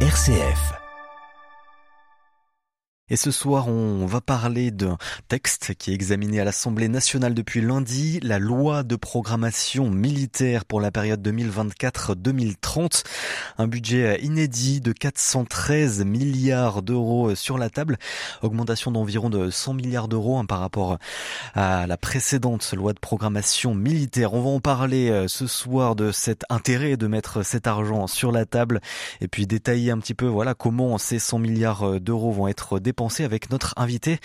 RCF. Et ce soir, on va parler d'un texte qui est examiné à l'Assemblée nationale depuis lundi, la loi de programmation militaire pour la période 2024-2030. Un budget inédit de 413 milliards d'euros sur la table, augmentation d'environ de 100 milliards d'euros hein, par rapport à la précédente loi de programmation militaire. On va en parler euh, ce soir de cet intérêt de mettre cet argent sur la table et puis détailler un petit peu voilà comment ces 100 milliards d'euros vont être dépensés penser avec notre invité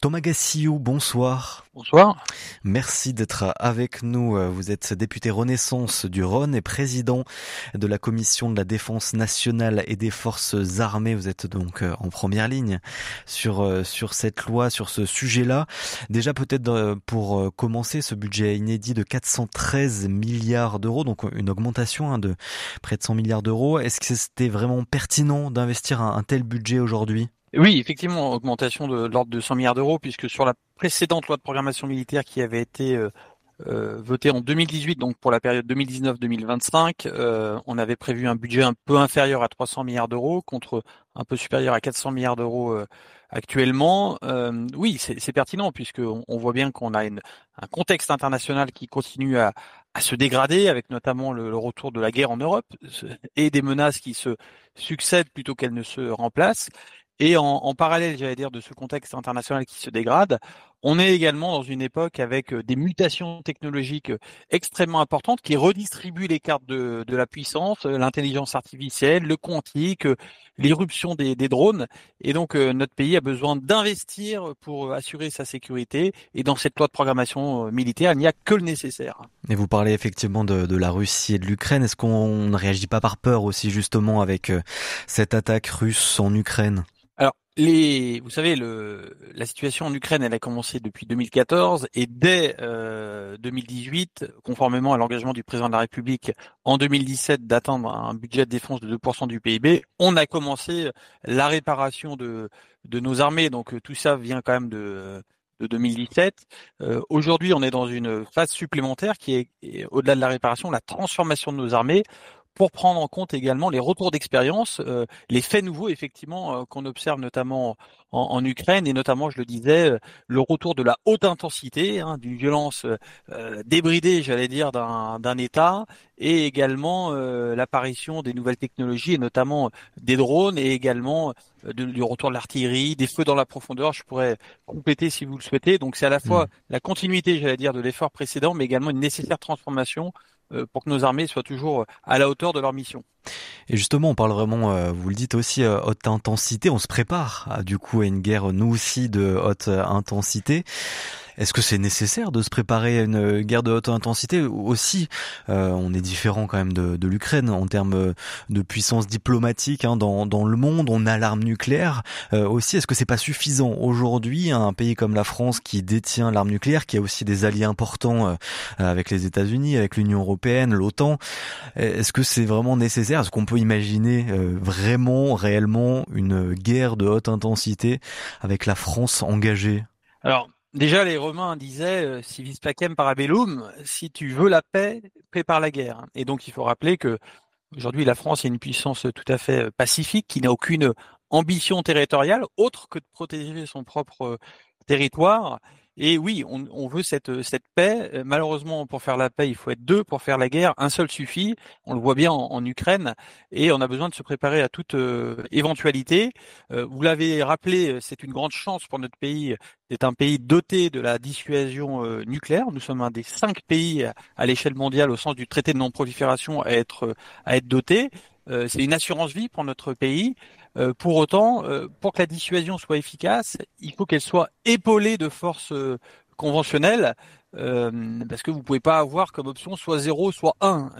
Thomas Gassiou. Bonsoir. Bonsoir. Merci d'être avec nous. Vous êtes député Renaissance du Rhône et président de la commission de la défense nationale et des forces armées. Vous êtes donc euh, en première ligne sur euh, sur cette loi, sur ce sujet-là. Déjà peut-être euh, pour commencer, ce budget inédit de 413 milliards d'euros, donc une augmentation hein, de près de 100 milliards d'euros. Est-ce que c'était vraiment pertinent d'investir un tel budget aujourd'hui? Oui, effectivement, augmentation de, l'ordre de 100 milliards d'euros, puisque sur la précédente loi de programmation militaire qui avait été euh, euh, votée en 2018, donc pour la période 2019-2025, euh, on avait prévu un budget un peu inférieur à 300 milliards d'euros contre un peu supérieur à 400 milliards d'euros actuellement. oui, c'est pertinent puisque on, voit bien qu'on a un contexte international qui continue à, se dégrader, avec notamment le, le, retour de la guerre en Europe et des menaces qui se succèdent plutôt qu'elles ne se remplacent. Et en, en parallèle, j'allais dire, de ce contexte international qui se dégrade, on est également dans une époque avec euh, des mutations technologiques euh, extrêmement importantes qui redistribuent les cartes de, de la puissance, euh, l'intelligence artificielle, le quantique, l'irruption des, des, drones. Et donc, notre pays a besoin d'investir pour assurer sa sécurité. Et dans cette loi de programmation militaire, il n'y a que le nécessaire. Et vous parlez effectivement de, de la Russie et de l'Ukraine. Est-ce qu'on ne réagit pas par peur aussi justement avec cette attaque russe en Ukraine? Les, vous savez, le, la situation en Ukraine, elle a commencé depuis 2014 et dès euh, 2018, conformément à l'engagement du président de la République en 2017 d'atteindre un budget de défense de 2% du PIB, on a commencé la réparation de, de nos armées. Donc tout ça vient quand même de, de 2017. Euh, Aujourd'hui, on est dans une phase supplémentaire qui est au-delà de la réparation, la transformation de nos armées pour prendre en compte également les retours d'expérience, euh, les faits nouveaux effectivement euh, qu'on observe notamment en, en, Ukraine et notamment, je le disais, euh, le retour de la haute intensité, hein, d'une violence débridée, j'allais dire, d'un État, et également l'apparition des nouvelles technologies et notamment des drones et également du retour de l'artillerie, des feux dans la profondeur. Je pourrais compléter si vous le souhaitez. Donc c'est à la fois mmh. la continuité, j'allais dire, de l'effort précédent, mais également une nécessaire transformation euh, pour que nos armées soient toujours euh, à la hauteur de leur mission. Et justement, on parle vraiment, euh, vous le dites aussi, haute intensité. On se prépare du coup à une guerre, nous aussi, de haute intensité. Est-ce que c'est nécessaire de se préparer à une guerre de haute intensité aussi euh, On est différent quand même de, de l'Ukraine en termes de puissance diplomatique hein, dans, dans, le monde. On a l'arme nucléaire euh, aussi. Est-ce que c'est pas suffisant aujourd'hui un pays comme la France qui détient l'arme nucléaire, qui a aussi des alliés importants euh, avec les États-Unis, avec l'Union européenne, l'OTAN Est-ce que c'est vraiment nécessaire? Est-ce qu'on peut imaginer euh, vraiment, réellement une guerre de haute intensité avec la France engagée? Alors, Déjà, les Romains disaient euh, si vis pacem parabellum, si tu veux la paix, prépare la guerre. Et donc, il faut rappeler que aujourd'hui, la France est une puissance tout à fait euh, pacifique qui n'a aucune ambition territoriale autre que de protéger son propre euh, territoire et oui, on, veut cette, cette paix. Euh, malheureusement, pour faire la paix, il faut être deux. Pour faire la guerre, un seul suffit. On le voit bien en, Ukraine. Et on a besoin de se préparer à toute euh, éventualité. Euh, vous l'avez rappelé, c'est une grande chance pour notre pays d'être un pays doté de la dissuasion nucléaire. Nous sommes un des cinq pays à, l'échelle mondiale, au sens du traité de non-prolifération, à être, à être doté. c'est une assurance vie pour notre pays. Euh, pour autant, euh, pour que la dissuasion soit efficace, il faut qu'elle soit épaulée de forces euh, conventionnelles, parce que vous pouvez pas avoir comme option soit 0, soit 1.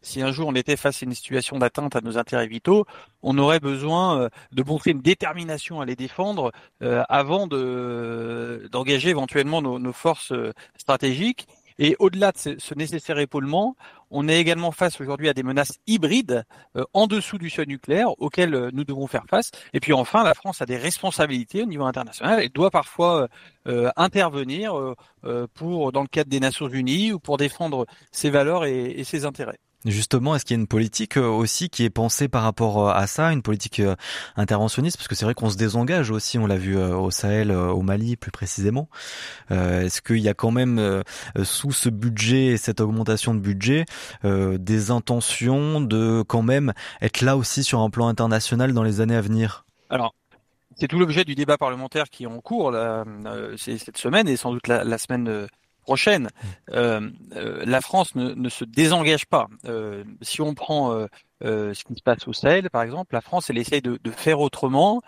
si un jour on était face à une situation d'atteinte à nos intérêts vitaux, on aurait besoin de montrer une détermination à les défendre avant de d'engager éventuellement nos, nos forces stratégiques. Et au-delà de ce, nécessaire épaulement, on est également face aujourd'hui à des menaces hybrides euh, en dessous du seuil nucléaire auxquelles euh, nous devons faire face. Et puis enfin, la France a des responsabilités au niveau international et doit parfois euh, intervenir pour dans le cadre des Nations Unies ou pour défendre ses valeurs et, et ses intérêts. Justement, est-ce qu'il y a une politique euh, aussi qui est pensée par rapport euh, à ça, une politique euh, interventionniste? Parce que c'est vrai qu'on se désengage aussi, on l'a vu au Sahel, au Mali plus précisément. Est-ce qu'il y a quand même sous ce budget et cette augmentation de budget des intentions de quand même être là aussi sur un plan international dans les années à venir? Alors, c'est tout l'objet du débat parlementaire qui est en cours là, cette semaine et sans doute la, la semaine prochaine, euh, euh, la France ne, ne, se désengage pas. Euh, si on prend euh, euh, ce qui se passe au Sahel, par exemple, la France, elle essaye de, de faire autrement,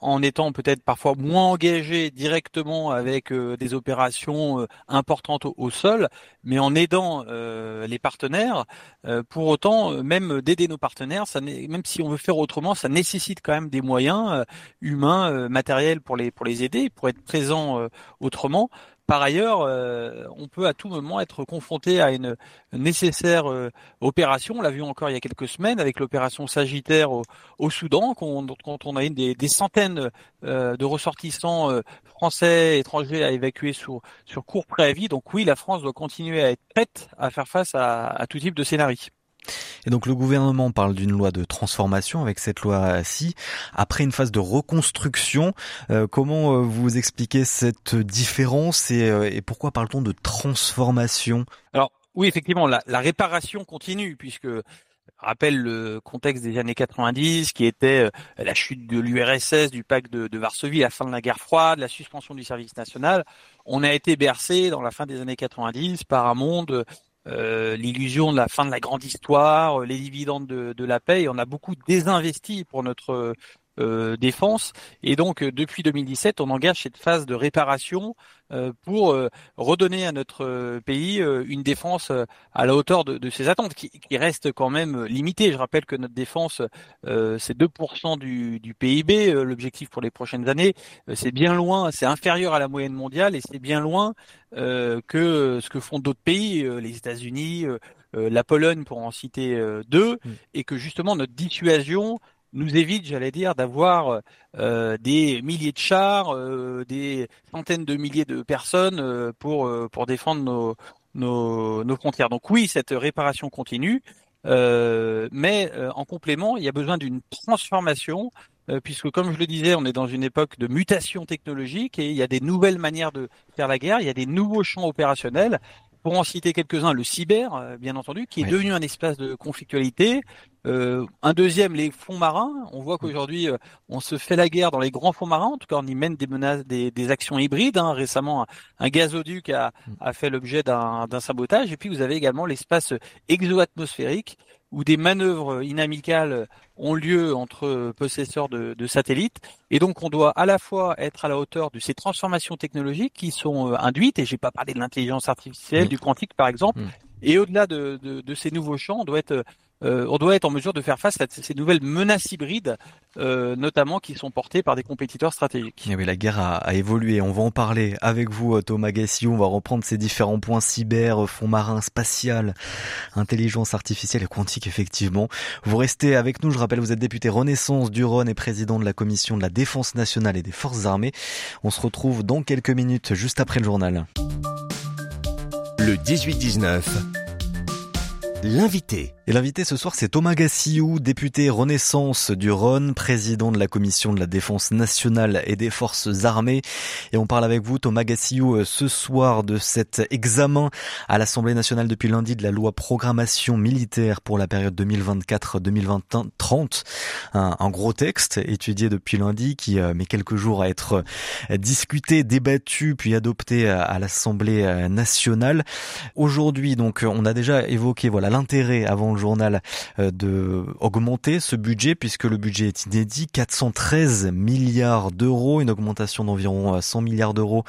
en étant peut-être parfois moins engagée directement avec des opérations importantes au, sol, mais en aidant les partenaires. pour autant, même d'aider nos partenaires, ça même si on veut faire autrement, ça nécessite quand même des moyens humains, matériels pour les pour les aider, pour être présent autrement. Par ailleurs, euh, on peut à tout moment être confronté à une nécessaire euh, opération. On l'a vu encore il y a quelques semaines avec l'opération Sagittaire au, Soudan, quand, on a une des, centaines euh, de ressortissants français, étrangers à évacuer sur, sur court préavis. Donc oui, la France doit continuer à être prête à faire face à, à tout type de scénario. Et donc le gouvernement parle d'une loi de transformation avec cette loi-ci. Après une phase de reconstruction, euh, comment euh, vous expliquez cette différence et, euh, et pourquoi parle-t-on de transformation? Alors oui, effectivement, la, la, réparation continue puisque rappelle le contexte des années 90 qui était la chute de l'URSS, du pacte de, de, Varsovie, la fin de la guerre froide, la suspension du service national. On a été bercé dans la fin des années 90 par un monde euh, l'illusion de la fin de la grande histoire, euh, les dividendes de, la paix. On a beaucoup désinvesti pour notre euh, défense. Et donc, euh, depuis 2017, on engage cette phase de réparation euh, pour redonner à notre pays une défense à la hauteur de, de ses attentes, qui, qui, reste quand même limitée. Je rappelle que notre défense, c'est 2% du, du, PIB. L'objectif pour les prochaines années, c'est bien loin, c'est inférieur à la moyenne mondiale et c'est bien loin que ce que font d'autres pays, les États-Unis. la Pologne pour en citer deux, mm. et que justement notre dissuasion nous évite, j'allais dire, d'avoir euh, des milliers de chars, euh, des centaines de milliers de personnes euh, pour pour défendre nos, nos, nos frontières. Donc oui, cette réparation continue, mais en complément, il y a besoin d'une transformation puisque comme je le disais, on est dans une époque de mutation technologique et il y a des nouvelles manières de faire la guerre, il y a des nouveaux champs opérationnels. Pour en citer quelques-uns, le cyber, bien entendu, qui est devenu un espace de conflictualité, euh, un deuxième, les fonds marins. On voit qu'aujourd'hui, euh, on se fait la guerre dans les grands fonds marins. En tout cas, on y mène des menaces, des, des actions hybrides. Hein. Récemment, un, gazoduc a, a fait l'objet d'un sabotage. Et puis, vous avez également l'espace exo-atmosphérique où des manœuvres inamicales ont lieu entre possesseurs de, de, satellites. Et donc, on doit à la fois être à la hauteur de ces transformations technologiques qui sont euh, induites, et j'ai pas parlé de l'intelligence artificielle, du quantique par exemple, et au-delà de, ces nouveaux champs, on doit être euh, on doit être en mesure de faire face à ces nouvelles menaces hybrides, euh, notamment qui sont portées par des compétiteurs stratégiques. Eh la guerre a, évolué. On va en parler avec vous, Thomas Gassiou. On va reprendre ces différents points cyber, fond marin, spatial, intelligence artificielle et quantique, effectivement. Vous restez avec nous. Je rappelle, vous êtes député Renaissance du Rhône et président de la commission de la défense nationale et des forces armées. On se retrouve dans quelques minutes, juste après le journal. Le 18-19 l'invité. Et l'invité ce soir, c'est Thomas Gassiou, député Renaissance du Rhône, président de la commission de la défense nationale et des forces armées. Et on parle avec vous, Thomas Gassiou, euh, ce soir de cet examen à l'Assemblée nationale depuis lundi de la loi programmation militaire pour la période 2024-2030. Un, un, gros texte étudié depuis lundi qui euh, met quelques jours à être euh, discuté, débattu, puis adopté à l'Assemblée nationale. Aujourd'hui, donc, on a déjà évoqué, voilà, l'intérêt avant le journal euh, de augmenter ce budget puisque le budget est inédit, 413 milliards d'euros, une augmentation d'environ 100 euh, milliards d'euros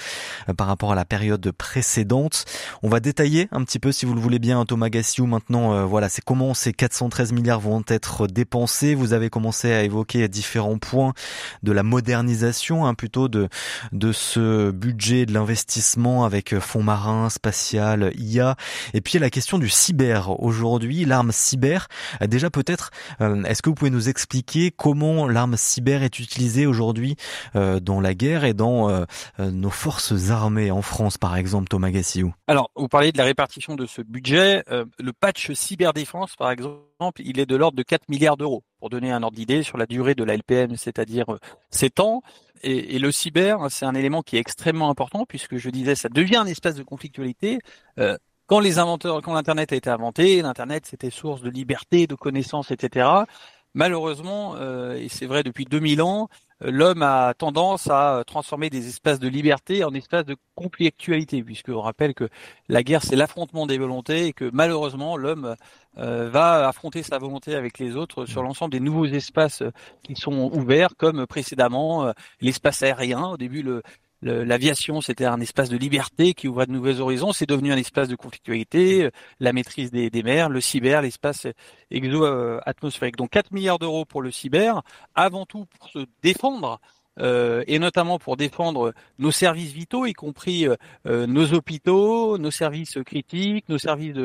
euh, par rapport à la période précédente. On va détailler un petit peu si vous le voulez bien Thomas Gassiou maintenant voilà, c'est comment ces 413 milliards vont être dépensés. Vous avez commencé à évoquer différents points de la modernisation hein, plutôt de de ce budget de l'investissement avec fonds marins, spatial, IA et puis la question du cyber aujourd'hui aujourd'hui, l'arme cyber. Déjà peut-être, est-ce que vous pouvez nous expliquer comment l'arme cyber est utilisée aujourd'hui dans la guerre et dans nos forces armées en France, par exemple, Thomas Gassiou? Alors, vous parlez de la répartition de ce budget. le patch cyberdéfense, par exemple, il est de l'ordre de 4 milliards d'euros, pour donner un ordre d'idée sur la durée de la LPM, c'est-à-dire 7 ans. Et, le cyber, c'est un élément qui est extrêmement important puisque je disais, ça devient un espace de conflictualité. Euh, quand les inventeurs, quand l'internet a été inventé, l'internet c'était source de liberté, de connaissances, etc. Malheureusement, euh, et c'est vrai depuis 2000 ans, l'homme a tendance à transformer des espaces de liberté en espaces de conflictualité, puisque on rappelle que la guerre c'est l'affrontement des volontés et que malheureusement l'homme euh, va affronter sa volonté avec les autres sur mmh. l'ensemble des nouveaux espaces qui sont ouverts, comme précédemment euh, l'espace aérien. Au début, le, l'aviation, c'était un espace de liberté qui ouvrait de nouveaux horizons. C'est devenu un espace de conflictualité, la maîtrise des, des mers, le cyber, l'espace exo-atmosphérique. Donc 4 milliards d'euros pour le cyber, avant tout pour se défendre euh, et notamment pour défendre nos services vitaux, y compris euh, nos hôpitaux, nos services critiques, nos services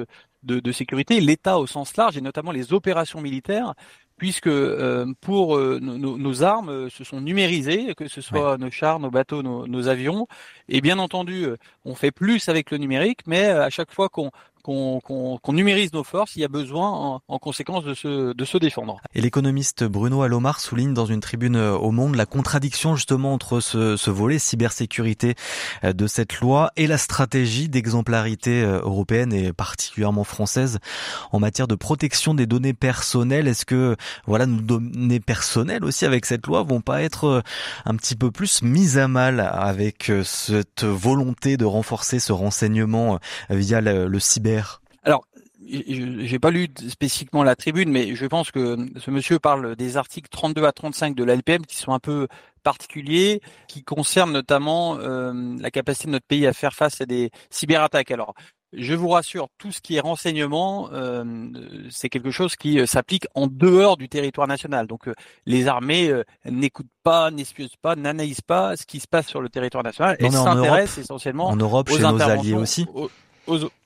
de sécurité, l'État au sens large, et notamment les opérations militaires, puisque euh, pour euh, nos, armes euh, se sont numérisées, que ce soit nos chars, nos bateaux, nos, nos, avions. Et bien entendu, on fait plus avec le numérique, mais à chaque fois qu'on qu'on numérise nos forces, il y a besoin en, conséquence de se, de se défendre. Et l'économiste Bruno Alomar souligne dans une tribune euh, au Monde la contradiction justement entre ce, ce volet cybersécurité euh, de cette loi et la stratégie d'exemplarité euh, européenne et particulièrement française en matière de protection des données personnelles. Est-ce que voilà nos données personnelles aussi avec cette loi vont pas être un petit peu plus mises à mal avec cette volonté de renforcer ce renseignement via le cyber alors, j'ai pas lu spécifiquement la tribune, mais je pense que ce monsieur parle des articles 32 à 35 de l'ALPM qui sont un peu particuliers, qui concernent notamment euh, la capacité de notre pays à faire face à des cyberattaques. Alors, je vous rassure, tout ce qui est renseignement, euh, c'est quelque chose qui euh, s'applique en dehors du territoire national. Donc, les armées n'écoutent pas, n'espionnent pas, n'analysent pas ce qui se passe sur le territoire national. Elles s'intéressent essentiellement en Europe, chez nos alliés aussi aux,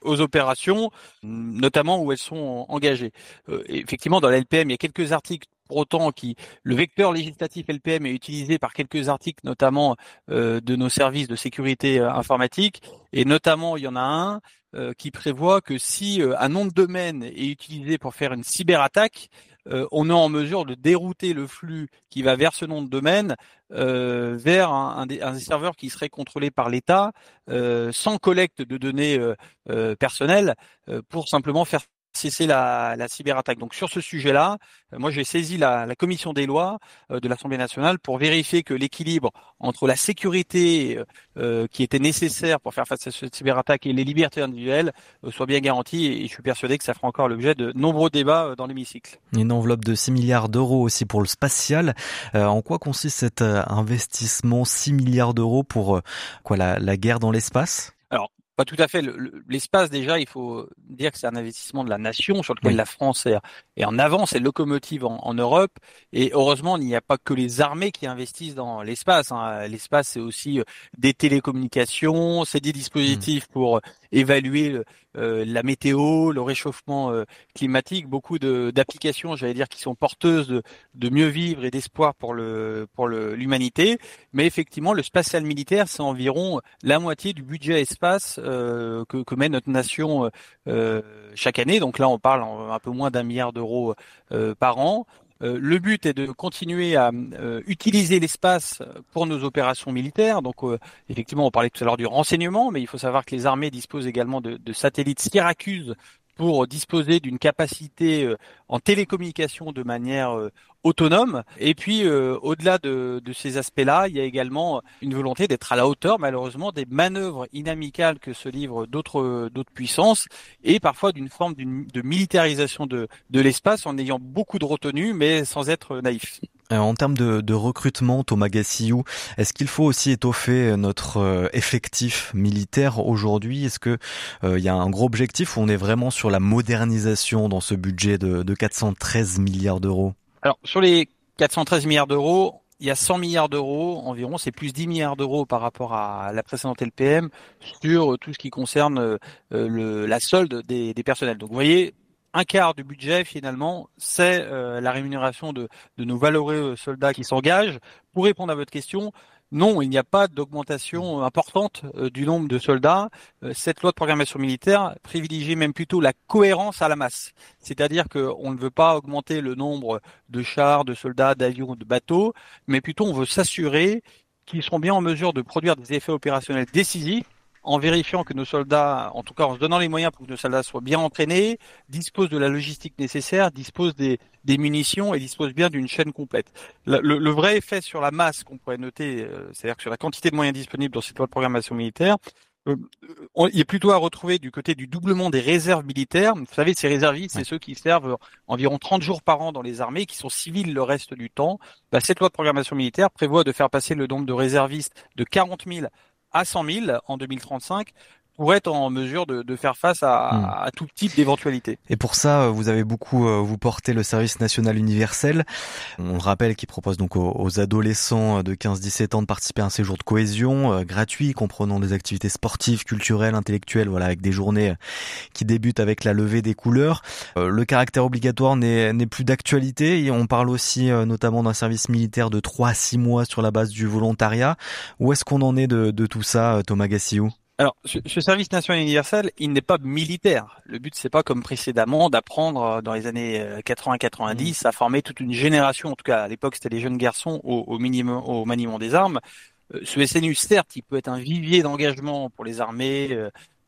opérations, notamment où elles sont engagées. Euh, effectivement, dans la LPM, il y a quelques articles pour autant qui le vecteur législatif LPM est utilisé par quelques articles notamment euh, de nos services de sécurité euh, informatique et notamment il y en a un qui prévoit que si un nom de domaine est utilisé pour faire une cyberattaque, euh, on est en mesure de dérouter le flux qui va vers ce nom de domaine euh, vers un, un, serveur qui serait contrôlé par l'État euh, sans collecte de données personnelles pour simplement faire cesser la, la cyberattaque. Donc sur ce sujet-là, euh, moi j'ai saisi la, commission des lois euh, de l'Assemblée nationale pour vérifier que l'équilibre entre la sécurité euh, qui était nécessaire pour faire face à cette cyberattaque et les libertés individuelles soit bien garanti. Et, je suis persuadé que ça fera encore l'objet de nombreux débats dans l'hémicycle. Une enveloppe de 6 milliards d'euros aussi pour le spatial. en quoi consiste cet investissement 6 milliards d'euros pour quoi la, la guerre dans l'espace? Pas tout à fait. L'espace, déjà, il faut dire que c'est un investissement de la nation sur lequel la France est, en avance, est locomotive en, Europe. Et heureusement, il n'y a pas que les armées qui investissent dans l'espace. Hein. L'espace, c'est aussi euh, des télécommunications, c'est des dispositifs mmh. pour évaluer euh, la météo, le réchauffement euh, climatique, beaucoup d'applications, j'allais dire, qui sont porteuses de, mieux vivre et d'espoir pour l'humanité. Mais effectivement, le spatial militaire, c'est environ la moitié du budget espace euh, que met notre nation chaque année. Donc là, on parle un peu moins d'un milliard d'euros par an. Euh, le but est de continuer à euh, utiliser l'espace pour nos opérations militaires. Donc, euh, effectivement, on parlait tout à l'heure du renseignement, mais il faut savoir que les armées disposent également de, de satellites Syracuse pour disposer d'une capacité euh, en télécommunication de manière euh, autonome. Et puis, euh, au-delà de, ces aspects-là, il y a également une volonté d'être à la hauteur, malheureusement, des manœuvres inamicales que se livrent d'autres puissances, et parfois d'une forme de militarisation de, de l'espace en ayant beaucoup de retenue, mais sans être naïf. Euh, en termes de, de recrutement, Thomas Gassiou, est-ce qu'il faut aussi étoffer notre euh, effectif militaire aujourd'hui? Est-ce que euh, il y a un gros objectif ou on est vraiment sur la modernisation dans ce budget de, de 413 milliards d'euros? Alors sur les 413 milliards d'euros, il y a 100 milliards d'euros environ, c'est plus 10 milliards d'euros par rapport à la précédente LPM sur tout ce qui concerne le, la solde des, des personnels. Donc vous voyez, un quart du budget finalement, c'est euh, la rémunération de, de nos valeureux soldats qui s'engagent. Pour répondre à votre question, non, il n'y a pas d'augmentation importante euh, du nombre de soldats. Euh, cette loi de programmation militaire privilégie même plutôt la cohérence à la masse. C'est-à-dire qu'on ne veut pas augmenter le nombre de chars, de soldats, d'avions, de bateaux, mais plutôt on veut s'assurer qu'ils seront bien en mesure de produire des effets opérationnels décisifs en vérifiant que nos soldats, en tout cas en se donnant les moyens pour que nos soldats soient bien entraînés, disposent de la logistique nécessaire, disposent des, des munitions et disposent bien d'une chaîne complète. Le, le, vrai effet sur la masse qu'on pourrait noter, euh, c'est-à-dire sur la quantité de moyens disponibles dans cette loi de programmation militaire, euh, il est plutôt à retrouver du côté du doublement des réserves militaires. Vous savez, ces réservistes, c'est ceux qui servent environ 30 jours par an dans les armées, qui sont civils le reste du temps. Bah, cette loi de programmation militaire prévoit de faire passer le nombre de réservistes de 40 000 à 100 000 en 2035 pour être en mesure de, de faire face à, hmm. à, tout type d'éventualité. Et pour ça, euh, vous avez beaucoup euh, vous porté le service national universel. On le rappelle qu'il propose donc aux, adolescents de 15-17 ans de participer à un séjour de cohésion euh, gratuit, comprenant des activités sportives, culturelles, intellectuelles, voilà, avec des journées qui débutent avec la levée des couleurs. le caractère obligatoire n'est plus d'actualité. Et on parle aussi notamment d'un service militaire de 3 à 6 mois sur la base du volontariat. Où est-ce qu'on en est de, de tout ça, Thomas Gassiou alors, ce, service national universel, il n'est pas militaire. Le but, c'est pas comme précédemment d'apprendre euh, dans les années 80-90 euh, à former toute une génération. En tout cas, à l'époque, c'était les jeunes garçons au, au, minimum, au maniement des armes. Euh, ce SNU, certes, il peut être un vivier d'engagement pour les armées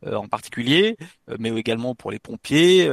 en particulier, mais également pour les pompiers,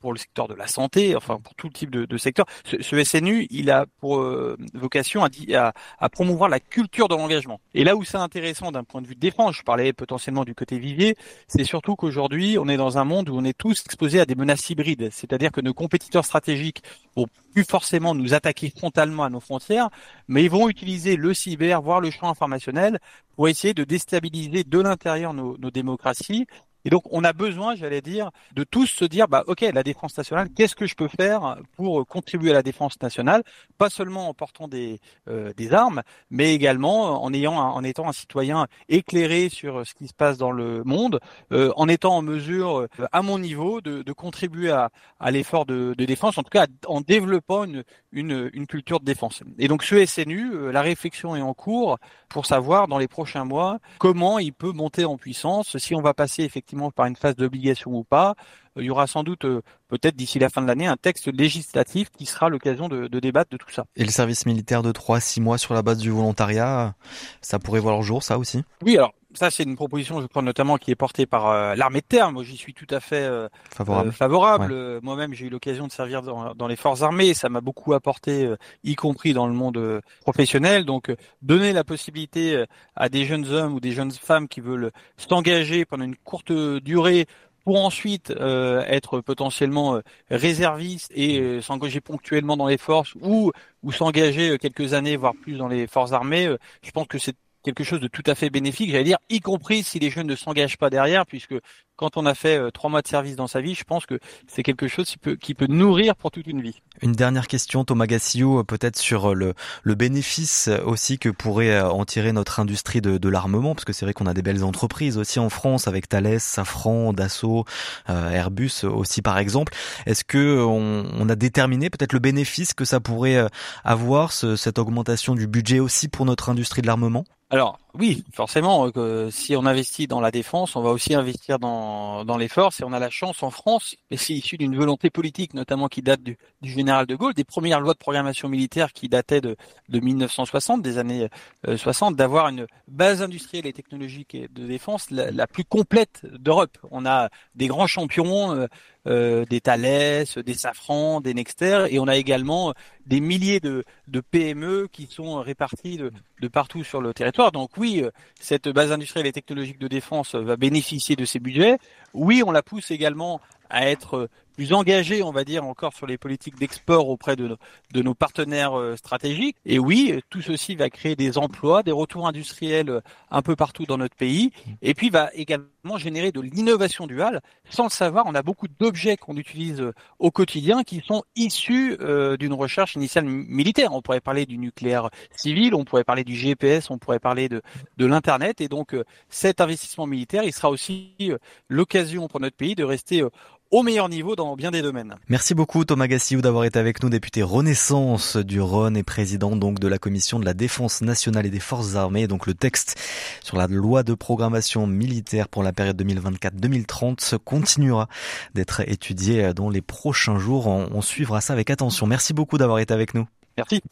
pour le secteur de la santé, enfin pour tout type de, de secteur. Ce, ce, SNU, il a pour euh, vocation à, à, à, promouvoir la culture de l'engagement. Et là où c'est intéressant d'un point de vue de défense, je parlais potentiellement du côté vivier, c'est surtout qu'aujourd'hui, on est dans un monde où on est tous exposés à des menaces hybrides, c'est-à-dire que nos compétiteurs stratégiques vont plus forcément nous attaquer frontalement à nos frontières, mais ils vont utiliser le cyber, voire le champ informationnel, pour essayer de déstabiliser de l'intérieur nos, nos démocraties et donc, on a besoin, j'allais dire, de tous se dire, bah, ok, la défense nationale, qu'est-ce que je peux faire pour contribuer à la défense nationale, pas seulement en portant des, euh, des armes, mais également en ayant, en étant un citoyen éclairé sur ce qui se passe dans le monde, euh, en étant en mesure, euh, à mon niveau, de, de contribuer à, à l'effort de, de, défense, en tout cas en développant une, une, une, culture de défense. Et donc, ce SNU, la réflexion est en cours pour savoir dans les prochains mois comment il peut monter en puissance, si on va passer effectivement par une phase d'obligation ou pas. Euh, il y aura sans doute, euh, peut-être d'ici la fin de l'année, un texte législatif qui sera l'occasion de, débattre de tout ça. Et le service militaire de 3-6 mois sur la base du volontariat, ça pourrait voir le jour, ça aussi? Oui, alors ça c'est une proposition, je crois notamment, qui est portée par euh, l'armée de terre. Moi, j'y suis tout à fait favorable. favorable. Moi-même, j'ai eu l'occasion de servir dans, les forces armées. Ça m'a beaucoup apporté, y compris dans le monde professionnel. Donc, donner la possibilité à des jeunes hommes ou des jeunes femmes qui veulent s'engager pendant une courte durée pour ensuite euh, être potentiellement euh, réserviste et euh, s'engager ponctuellement dans les forces ou ou s'engager quelques années voire plus dans les forces armées, je pense que c'est quelque chose de tout à fait bénéfique, j'allais dire, y compris si les jeunes ne s'engagent pas derrière, puisque quand on a fait euh, trois mois de service dans sa vie, je pense que c'est quelque chose qui peut, qui peut nourrir pour toute une vie. Une dernière question, Thomas Gassio, euh, peut-être sur euh, le, le bénéfice aussi que pourrait en tirer notre industrie de, de l'armement, parce que c'est vrai qu'on a des belles entreprises aussi en France avec Thales, Safran, Dassault, Airbus aussi par exemple. Est-ce que on, on, a déterminé peut-être le bénéfice que ça pourrait avoir, ce, cette augmentation du budget aussi pour notre industrie de l'armement? Alors oui, forcément, euh, si on investit dans la défense, on va aussi investir dans, dans les forces et on a la chance en France, et c'est issu d'une volonté politique notamment qui date du, général de Gaulle, des premières lois de programmation militaire qui dataient de, de 1960, des années 60, euh, d'avoir une base industrielle et technologique de défense la, la plus complète d'Europe. On a des grands champions, euh, euh, des Thales, des Safran, des Nexter, et on a également des milliers de, PME qui sont répartis de, partout sur le territoire. Donc oui, euh, cette base industrielle et technologique de défense va bénéficier de ces budgets. Oui, on la pousse également à être plus engagé, on va dire, encore sur les politiques d'export auprès de, de, nos partenaires euh, stratégiques. Et oui, tout ceci va créer des emplois, des retours industriels euh, un peu partout dans notre pays, et puis va également générer de l'innovation duale. Sans le savoir, on a beaucoup d'objets qu'on utilise euh, au quotidien qui sont issus d'une recherche initiale militaire. On pourrait parler du nucléaire civil, on pourrait parler du GPS, on pourrait parler de, de l'Internet. Et donc, cet investissement militaire, il sera aussi l'occasion pour notre pays de rester au meilleur niveau dans bien des domaines. Merci beaucoup Thomas Gassiou d'avoir été avec nous, député Renaissance du Rhône et président donc de la commission de la défense nationale et des forces armées. Donc le texte sur la loi de programmation militaire pour la période 2024-2030 continuera d'être étudié dans les prochains jours. On suivra ça avec attention. Merci beaucoup d'avoir été avec nous. Merci.